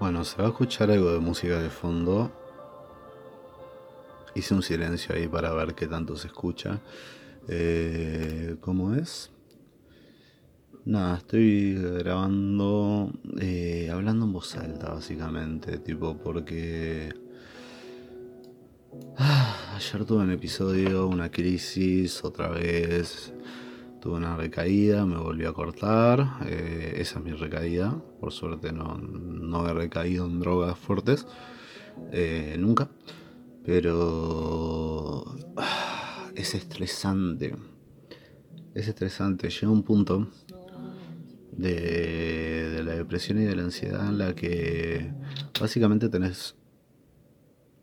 Bueno, se va a escuchar algo de música de fondo. Hice un silencio ahí para ver qué tanto se escucha. Eh, ¿Cómo es? Nada, estoy grabando, eh, hablando en voz alta, básicamente, tipo, porque ah, ayer tuve un episodio, una crisis, otra vez tuve una recaída, me volví a cortar, eh, esa es mi recaída, por suerte no, no he recaído en drogas fuertes, eh, nunca, pero ah, es estresante, es estresante, llega un punto de, la depresión y de la ansiedad en la que básicamente tenés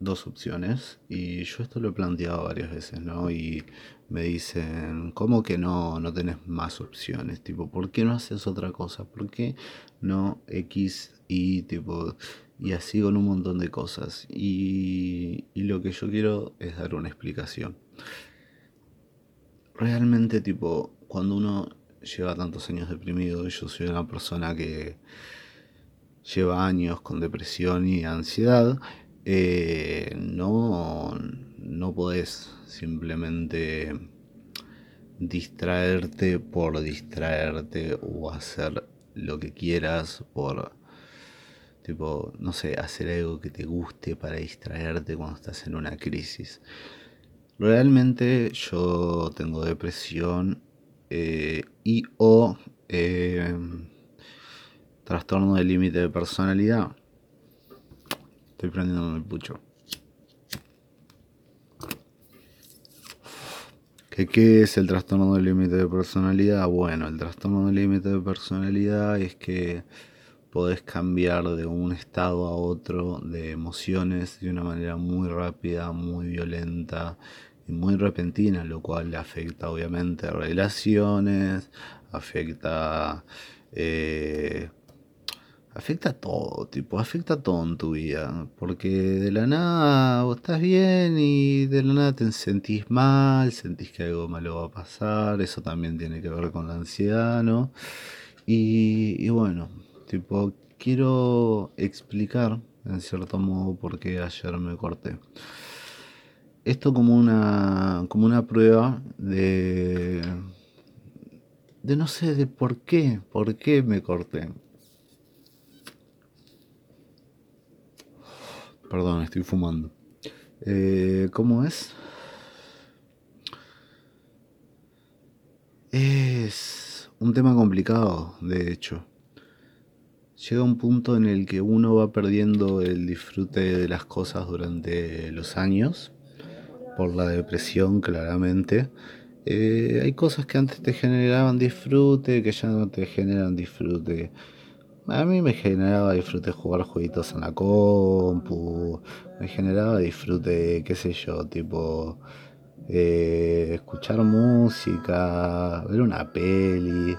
dos opciones y yo esto lo he planteado varias veces, ¿no? Y me dicen, ¿cómo que no, no tenés más opciones? Tipo, ¿por qué no haces otra cosa? ¿Por qué no X y tipo, y así con un montón de cosas? Y, y lo que yo quiero es dar una explicación. Realmente, tipo, cuando uno lleva tantos años deprimido. Yo soy una persona que lleva años con depresión y ansiedad. Eh, no, no podés simplemente distraerte por distraerte o hacer lo que quieras por tipo, no sé, hacer algo que te guste para distraerte cuando estás en una crisis. Realmente yo tengo depresión eh, y o eh, trastorno del límite de personalidad. Estoy prendiendo el pucho. ¿Qué, ¿Qué es el trastorno del límite de personalidad? Bueno, el trastorno del límite de personalidad es que podés cambiar de un estado a otro de emociones de una manera muy rápida, muy violenta muy repentina, lo cual afecta obviamente relaciones, afecta... Eh, afecta todo, tipo, afecta todo en tu vida. Porque de la nada vos estás bien y de la nada te sentís mal, sentís que algo malo va a pasar. Eso también tiene que ver con la ansiedad, ¿no? Y, y bueno, tipo, quiero explicar en cierto modo por qué ayer me corté esto como una, como una prueba de, de no sé, de por qué, por qué me corté. Perdón, estoy fumando. Eh, ¿Cómo es? Es un tema complicado, de hecho. Llega un punto en el que uno va perdiendo el disfrute de las cosas durante los años por la depresión, claramente. Eh, hay cosas que antes te generaban disfrute, que ya no te generan disfrute. A mí me generaba disfrute jugar jueguitos en la compu, me generaba disfrute, qué sé yo, tipo eh, escuchar música, ver una peli.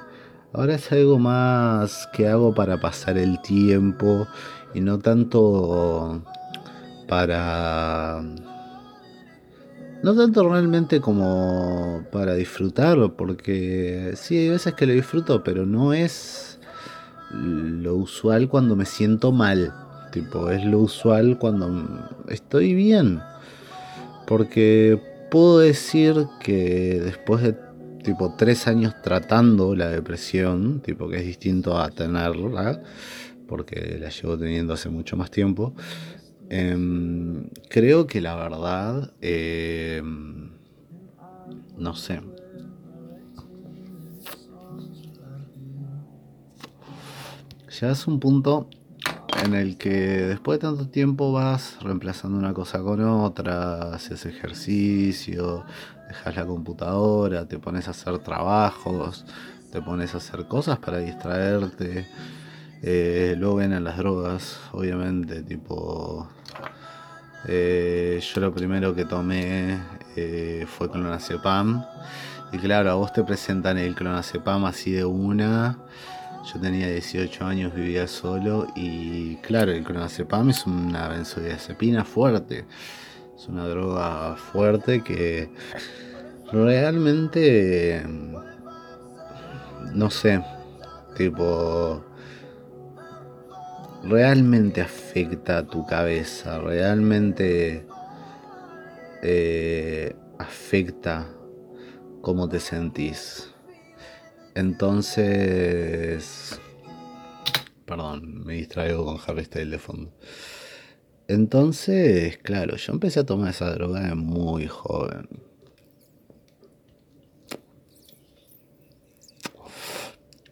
Ahora es algo más que hago para pasar el tiempo y no tanto para no tanto realmente como para disfrutarlo, porque sí, hay veces que lo disfruto, pero no es lo usual cuando me siento mal. Tipo, es lo usual cuando estoy bien. Porque puedo decir que después de tipo tres años tratando la depresión, tipo que es distinto a tenerla, porque la llevo teniendo hace mucho más tiempo, Em, creo que la verdad, em, no sé. Llegas a un punto en el que después de tanto tiempo vas reemplazando una cosa con otra, haces ejercicio, dejas la computadora, te pones a hacer trabajos, te pones a hacer cosas para distraerte. Eh, luego vienen las drogas, obviamente, tipo eh, yo lo primero que tomé eh, fue clonazepam. Y claro, a vos te presentan el clonazepam así de una. Yo tenía 18 años, vivía solo y claro, el clonazepam es una benzodiazepina fuerte. Es una droga fuerte que realmente, no sé, tipo, realmente afecta a tu cabeza, realmente eh, afecta cómo te sentís. Entonces, perdón, me distraigo con Harry Styles de fondo. Entonces, claro, yo empecé a tomar esa droga de muy joven.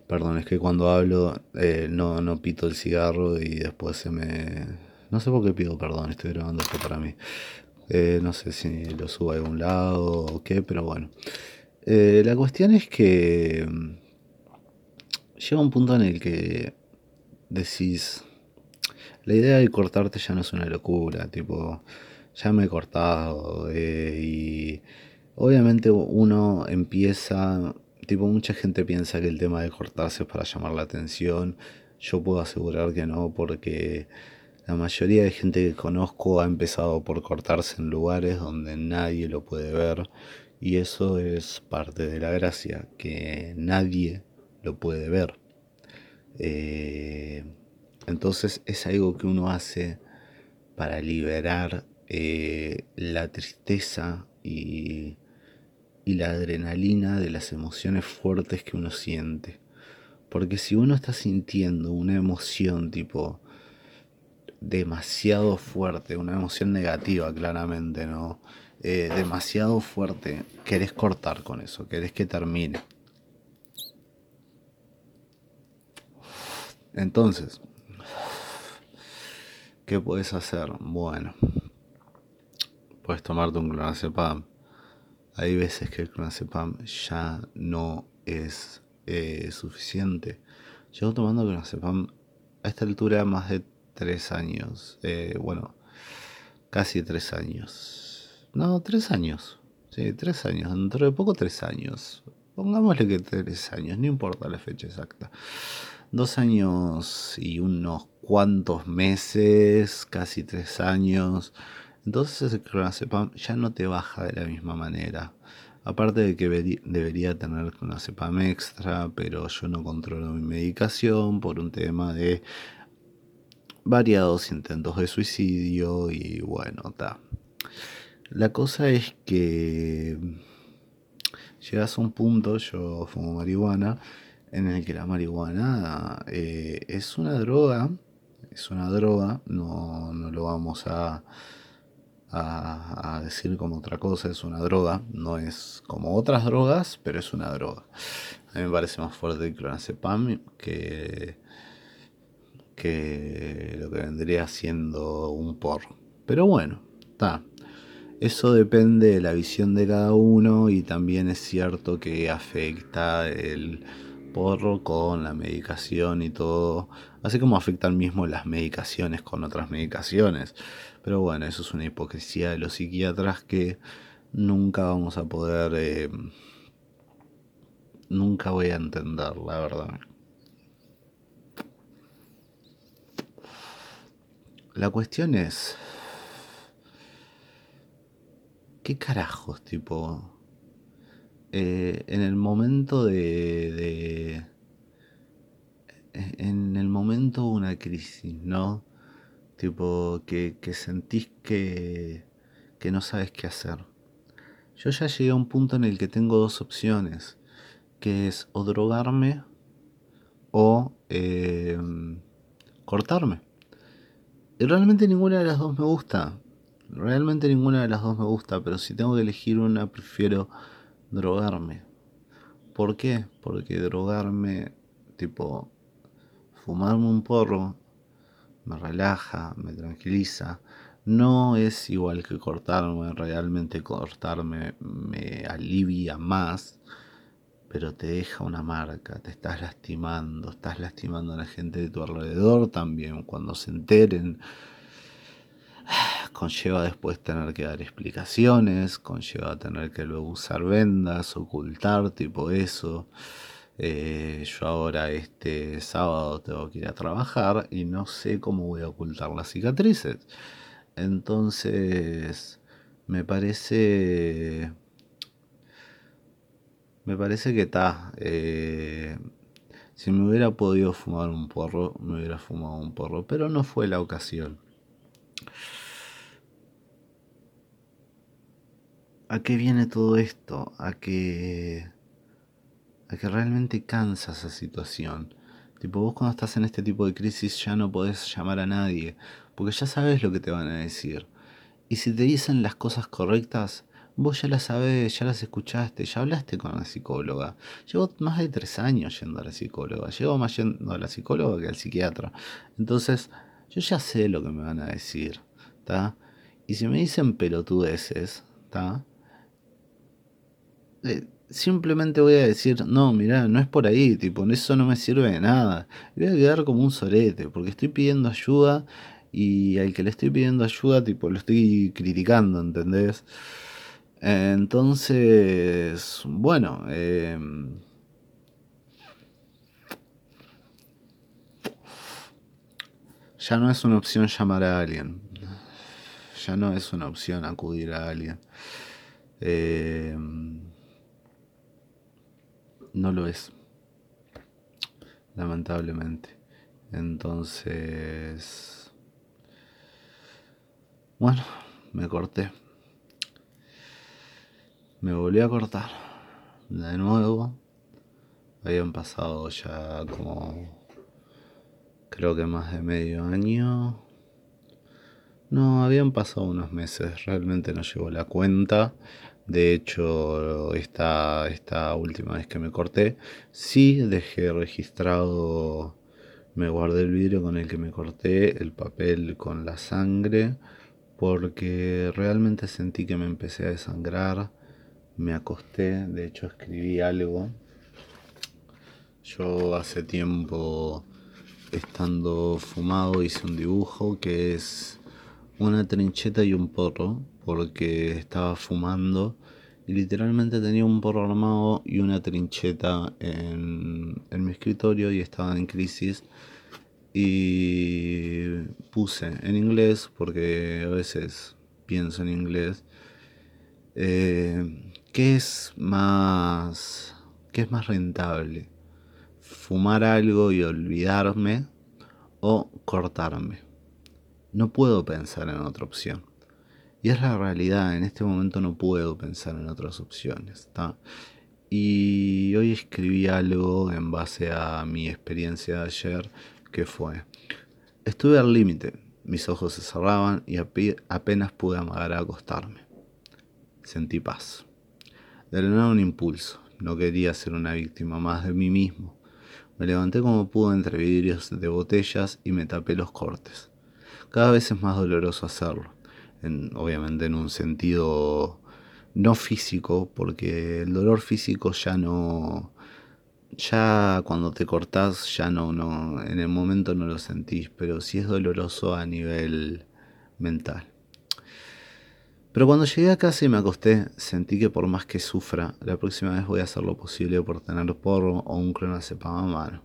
Perdón, es que cuando hablo eh, no, no pito el cigarro y después se me... No sé por qué pido perdón, estoy grabando esto para mí. Eh, no sé si lo subo a algún lado o qué, pero bueno. Eh, la cuestión es que mm, llega un punto en el que decís, la idea de cortarte ya no es una locura, tipo, ya me he cortado y obviamente uno empieza Tipo, mucha gente piensa que el tema de cortarse es para llamar la atención. Yo puedo asegurar que no, porque la mayoría de gente que conozco ha empezado por cortarse en lugares donde nadie lo puede ver. Y eso es parte de la gracia, que nadie lo puede ver. Eh, entonces es algo que uno hace para liberar eh, la tristeza y y la adrenalina de las emociones fuertes que uno siente. Porque si uno está sintiendo una emoción tipo demasiado fuerte, una emoción negativa claramente, ¿no? Eh, demasiado fuerte, querés cortar con eso, querés que termine. Entonces, ¿qué puedes hacer? Bueno, puedes tomarte un clonazepam hay veces que el clonazepam ya no es eh, suficiente. Llevo tomando clonazepam a esta altura más de tres años. Eh, bueno, casi tres años. No, tres años. Sí, tres años. Dentro de poco tres años. Pongámosle que tres años, no importa la fecha exacta. Dos años y unos cuantos meses, casi tres años entonces el clonazepam ya no te baja de la misma manera. Aparte de que debería tener clonazepam extra, pero yo no controlo mi medicación por un tema de variados intentos de suicidio y bueno, está. La cosa es que llegas a un punto, yo fumo marihuana, en el que la marihuana eh, es una droga, es una droga, no, no lo vamos a a, decir como otra cosa, es una droga, no es como otras drogas, pero es una droga. A mí me parece más fuerte el clonazepam que, que lo que vendría siendo un porro. Pero bueno, está. Eso depende de la visión de cada uno y también es cierto que afecta el porro con la medicación y todo, así como afectan mismo las medicaciones con otras medicaciones. Pero bueno, eso es una hipocresía de los psiquiatras que nunca vamos a poder... Eh, nunca voy a entender, la verdad. La cuestión es... ¿Qué carajos, tipo? Eh, en el momento de, de, En el momento de una crisis, ¿no? Tipo, que, sentís que, que no sabes qué hacer. Yo ya llegué a un punto en el que tengo dos opciones, que es o drogarme o em, cortarme. Y realmente ninguna de las dos me gusta. Realmente ninguna de las dos me gusta, pero si tengo que elegir una, prefiero drogarme. ¿Por qué? Porque drogarme, tipo, fumarme un porro me relaja, me tranquiliza. No es igual que cortarme, realmente cortarme me alivia más, pero te deja una marca, te estás lastimando, estás lastimando a la gente de tu alrededor también. Cuando se enteren, conlleva después tener que dar explicaciones, conlleva tener que luego usar vendas, ocultar, tipo eso. Eh, yo ahora este sábado tengo que ir a trabajar y no sé cómo voy a ocultar las cicatrices. Entonces, me parece... Me parece que está... Eh, Si me hubiera podido fumar un porro, me hubiera fumado un porro, pero no fue la ocasión. ¿A qué viene todo esto? A que a que realmente cansa esa situación. Tipo, vos cuando estás en este tipo de crisis ya no podés llamar a nadie, porque ya sabes lo que te van a decir. Y si te dicen las cosas correctas, vos ya las sabés, ya las escuchaste, ya hablaste con la psicóloga. Llevo más de tres años yendo a la psicóloga, llevo más yendo a la psicóloga que al psiquiatra. Entonces, yo ya sé lo que me van a decir, ¿está? Y si me dicen pelotudeces, ¿está? Eh, simplemente voy a decir, no, mira, no es por ahí, tipo, eso no me sirve de nada. voy a quedar como un sorete, porque estoy pidiendo ayuda y al que le estoy pidiendo ayuda, tipo, lo estoy criticando, ¿entendés? Entonces, bueno, em, ya no es una opción llamar a alguien, ya no es una opción acudir a alguien. Eh, no lo es. Lamentablemente. Entonces... Bueno, me corté. Me volví a cortar. De nuevo. Habían pasado ya como... Creo que más de medio año. No, habían pasado unos meses. Realmente no llevo la cuenta. De hecho, esta, esta última vez que me corté, sí dejé registrado, me guardé el vidrio con el que me corté, el papel con la sangre, porque realmente sentí que me empecé a desangrar, me acosté, de hecho escribí algo. Yo hace tiempo, estando fumado, hice un dibujo que es una trincheta y un porro, porque estaba fumando literalmente tenía un porro armado y una trincheta en, mi escritorio y estaba en crisis. Y puse en inglés, porque a veces pienso en inglés, eh, ¿qué es más, qué es más rentable? ¿Fumar algo y olvidarme o cortarme? No puedo pensar en otra opción. Y es la realidad, en este momento no puedo pensar en otras opciones. Y hoy escribí algo en base a mi experiencia de ayer, que fue, estuve al límite, mis ojos se cerraban y apenas pude amagar a acostarme. Sentí paz. De un impulso, no quería ser una víctima más de mí mismo. Me levanté como pude entre vidrios de botellas y me tapé los cortes. Cada vez es más doloroso hacerlo obviamente en un sentido no físico, porque el dolor físico ya no, ya cuando te cortás ya no, no, en el momento no lo sentís, pero sí es doloroso a nivel mental. Pero cuando llegué a casa y me acosté, sentí que por más que sufra, la próxima vez voy a hacer lo posible por tener porro o un clonazepam a mano.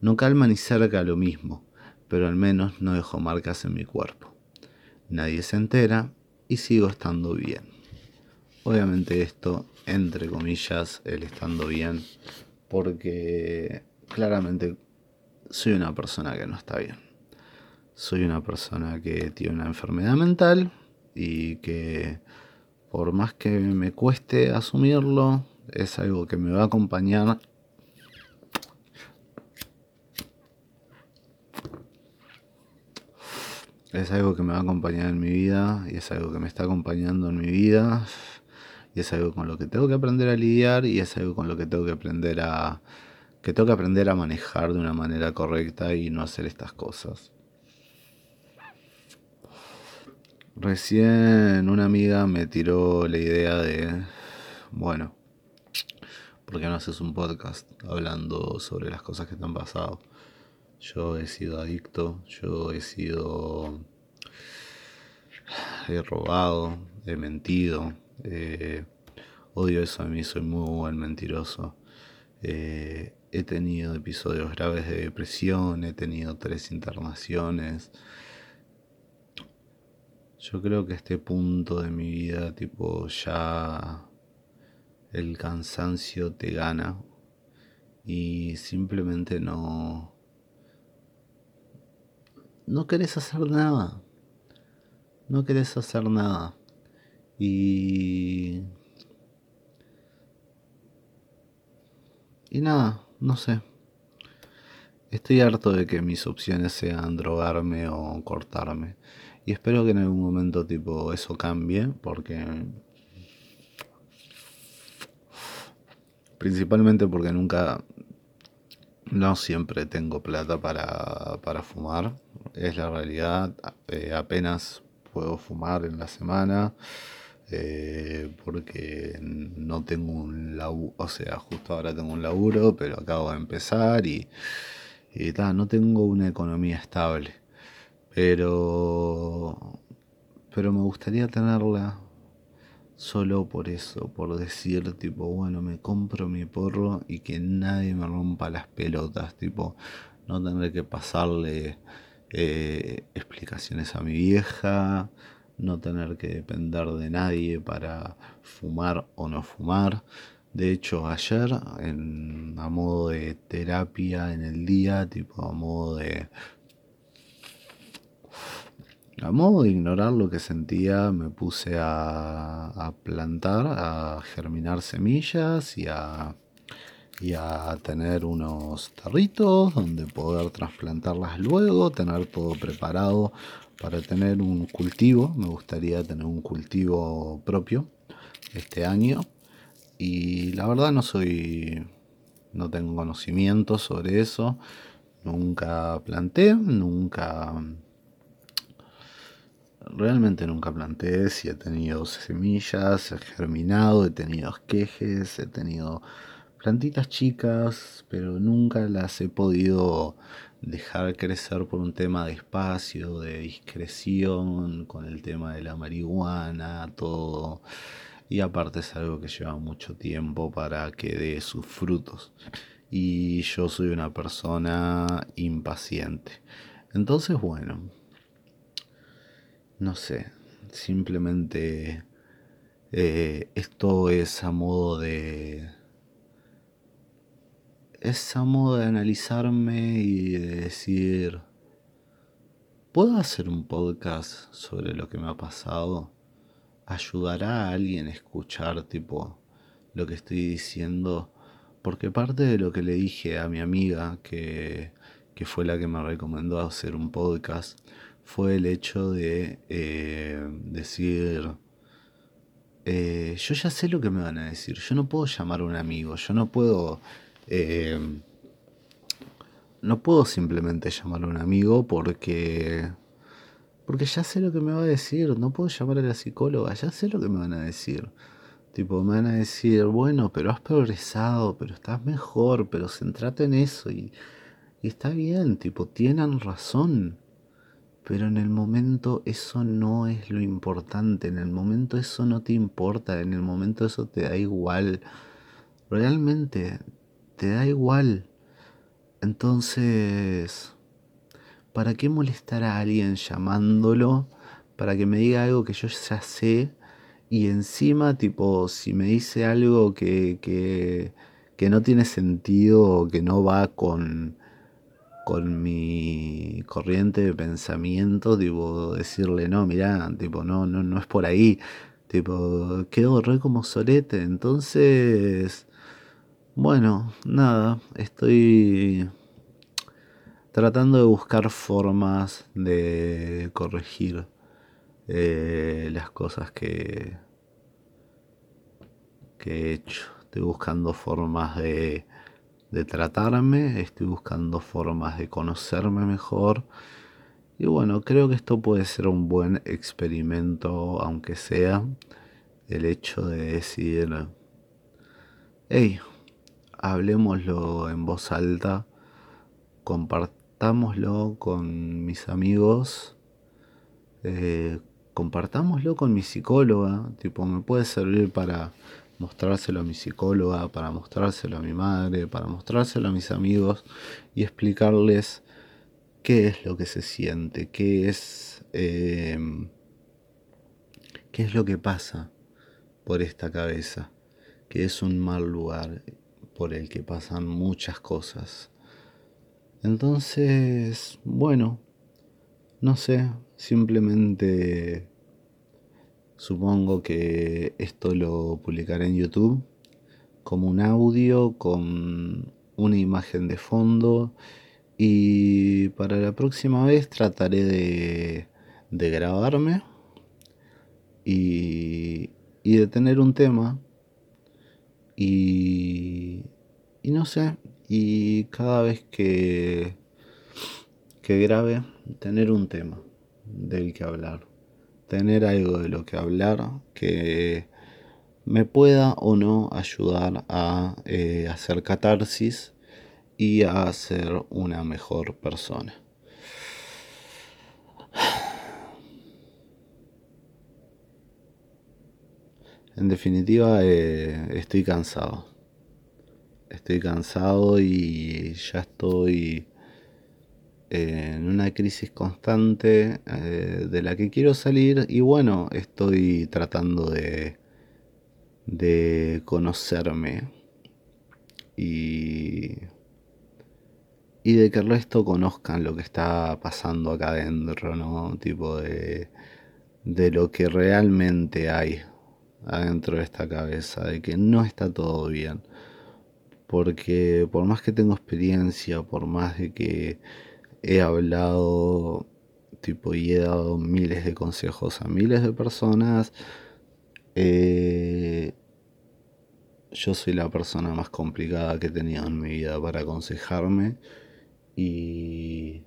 No calma ni cerca lo mismo, pero al menos no dejo marcas en mi cuerpo nadie se entera y sigo estando bien. Obviamente esto, entre comillas, el estando bien, porque claramente soy una persona que no está bien. Soy una persona que tiene una enfermedad mental y que por más que me cueste asumirlo, es algo que me va a acompañar es algo que me va a acompañar en mi vida y es algo que me está acompañando en mi vida y es algo con lo que tengo que aprender a lidiar y es algo con lo que tengo que aprender a que aprender a manejar de una manera correcta y no hacer estas cosas. Recién una amiga me tiró la idea de, bueno, ¿por qué no haces un podcast hablando sobre las cosas que te han pasado? Yo he sido adicto, yo he sido... He robado, he mentido. Eh, odio eso a mí, soy muy buen mentiroso. Eh, he tenido episodios graves de depresión, he tenido tres internaciones. Yo creo que este punto de mi vida, tipo, ya el cansancio te gana y simplemente no... No querés hacer nada. No querés hacer nada. Y... Y nada, no sé. Estoy harto de que mis opciones sean drogarme o cortarme. Y espero que en algún momento tipo eso cambie porque principalmente porque nunca no siempre tengo plata para, para fumar. Es la realidad. Eh, apenas puedo fumar en la semana eh, porque no tengo un laburo o sea justo ahora tengo un laburo pero acabo de empezar y y tal, no tengo una economía estable, pero, pero me gustaría tenerla solo por eso, por decir tipo, bueno, me compro mi porro y que nadie me rompa las pelotas, tipo, no tener que pasarle eh, explicaciones a mi vieja, no tener que depender de nadie para fumar o no fumar. De hecho, ayer, en, a modo de terapia en el día, tipo a modo de. A modo de ignorar lo que sentía, me puse a, plantar, a germinar semillas y a, y a tener unos tarritos donde poder trasplantarlas luego, tener todo preparado para tener un cultivo. Me gustaría tener un cultivo propio este año y la verdad no soy, no tengo conocimiento sobre eso. Nunca planté, nunca, realmente nunca planté. Si he tenido semillas, he germinado, he tenido esquejes, he tenido plantitas chicas, pero nunca las he podido dejar crecer por un tema de espacio, de discreción, con el tema de la marihuana, todo y aparte es algo que lleva mucho tiempo para que dé sus frutos. Y yo soy una persona impaciente. Entonces, bueno, no sé, simplemente eh, esto es a modo de... Es a modo de analizarme y de decir, ¿puedo hacer un podcast sobre lo que me ha pasado? ayudará a alguien a escuchar tipo lo que estoy diciendo porque parte de lo que le dije a mi amiga que, que fue la que me recomendó hacer un podcast fue el hecho de eh, decir eh, yo ya sé lo que me van a decir yo no puedo llamar a un amigo yo no puedo eh, no puedo simplemente llamar a un amigo porque porque ya sé lo que me va a decir, no puedo llamar a la psicóloga, ya sé lo que me van a decir. Tipo, me van a decir, bueno, pero has progresado, pero estás mejor, pero centrate en eso y, y está bien, tipo, tienen razón. Pero en el momento eso no es lo importante, en el momento eso no te importa, en el momento eso te da igual. Realmente te da igual. Entonces, ¿para qué molestar a alguien llamándolo para que me diga algo que yo ya sé? Y encima, tipo, si me dice algo que, que, que no tiene sentido que no va con, con mi corriente de pensamiento, tipo, decirle, no, mirá, tipo, no, no, no es por ahí. Tipo, quedo re como solete. Entonces, bueno, nada, estoy tratando de buscar formas de corregir eh, las cosas que, que he hecho. Estoy buscando formas de, de tratarme, estoy buscando formas de conocerme mejor. Y bueno, creo que esto puede ser un buen experimento, aunque sea el hecho de decir, hey, hablemoslo en voz alta, compartámoslo con mis amigos, eh, compartámoslo con mi psicóloga, tipo, me puede servir para mostrárselo a mi psicóloga, para mostrárselo a mi madre, para mostrárselo a mis amigos y explicarles qué es lo que se siente, qué es, eh, qué es lo que pasa por esta cabeza, que es un mal lugar. por el que pasan muchas cosas. Entonces, bueno, no sé, simplemente supongo que esto lo publicaré en YouTube como un audio con una imagen de fondo y para la próxima vez trataré de, de grabarme y, y de tener un tema y, y no sé, y cada vez que, que grabe, tener un tema del que hablar, tener algo de lo que hablar que me pueda o no ayudar a eh, hacer catarsis y a ser una mejor persona. En definitiva, eh, estoy cansado. Estoy cansado y ya estoy en una crisis constante eh, de la que quiero salir y bueno, estoy tratando de, de conocerme y, y de que el resto conozcan lo que está pasando acá adentro, ¿no? Tipo de, de lo que realmente hay adentro de esta cabeza, de que no está todo bien. Porque por más que tengo experiencia, por más de que he hablado tipo y he dado miles de consejos a miles de personas, eh, yo soy la persona más complicada que he tenido en mi vida para aconsejarme y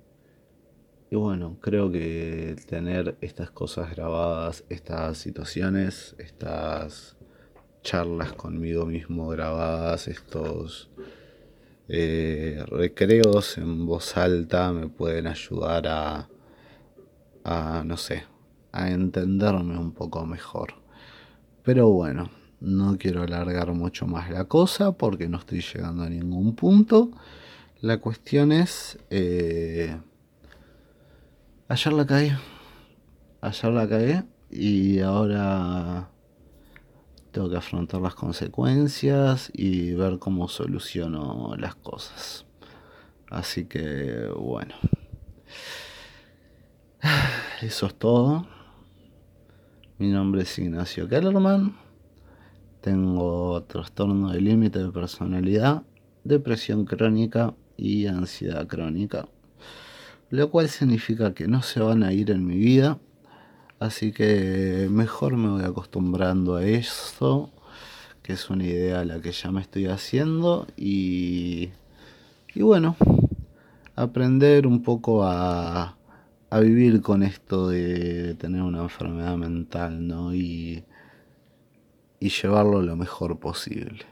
y bueno, creo que tener estas cosas grabadas, estas situaciones, estas charlas conmigo mismo grabadas, estos eh, recreos en voz alta me pueden ayudar a, a, no sé, a entenderme un poco mejor. Pero bueno, no quiero alargar mucho más la cosa porque no estoy llegando a ningún punto. La cuestión es... Eh, Ayer la caí. Ayer la caí y ahora tengo que afrontar las consecuencias y ver cómo soluciono las cosas. Así que bueno. Eso es todo. Mi nombre es Ignacio Kellerman. Tengo trastorno de límite de personalidad, depresión crónica y ansiedad crónica lo cual significa que no se van a ir en mi vida, así que mejor me voy acostumbrando a eso, que es una idea a la que ya me estoy haciendo y, y bueno, aprender un poco a, a vivir con esto de tener una enfermedad mental, ¿no? Y, y llevarlo lo mejor posible.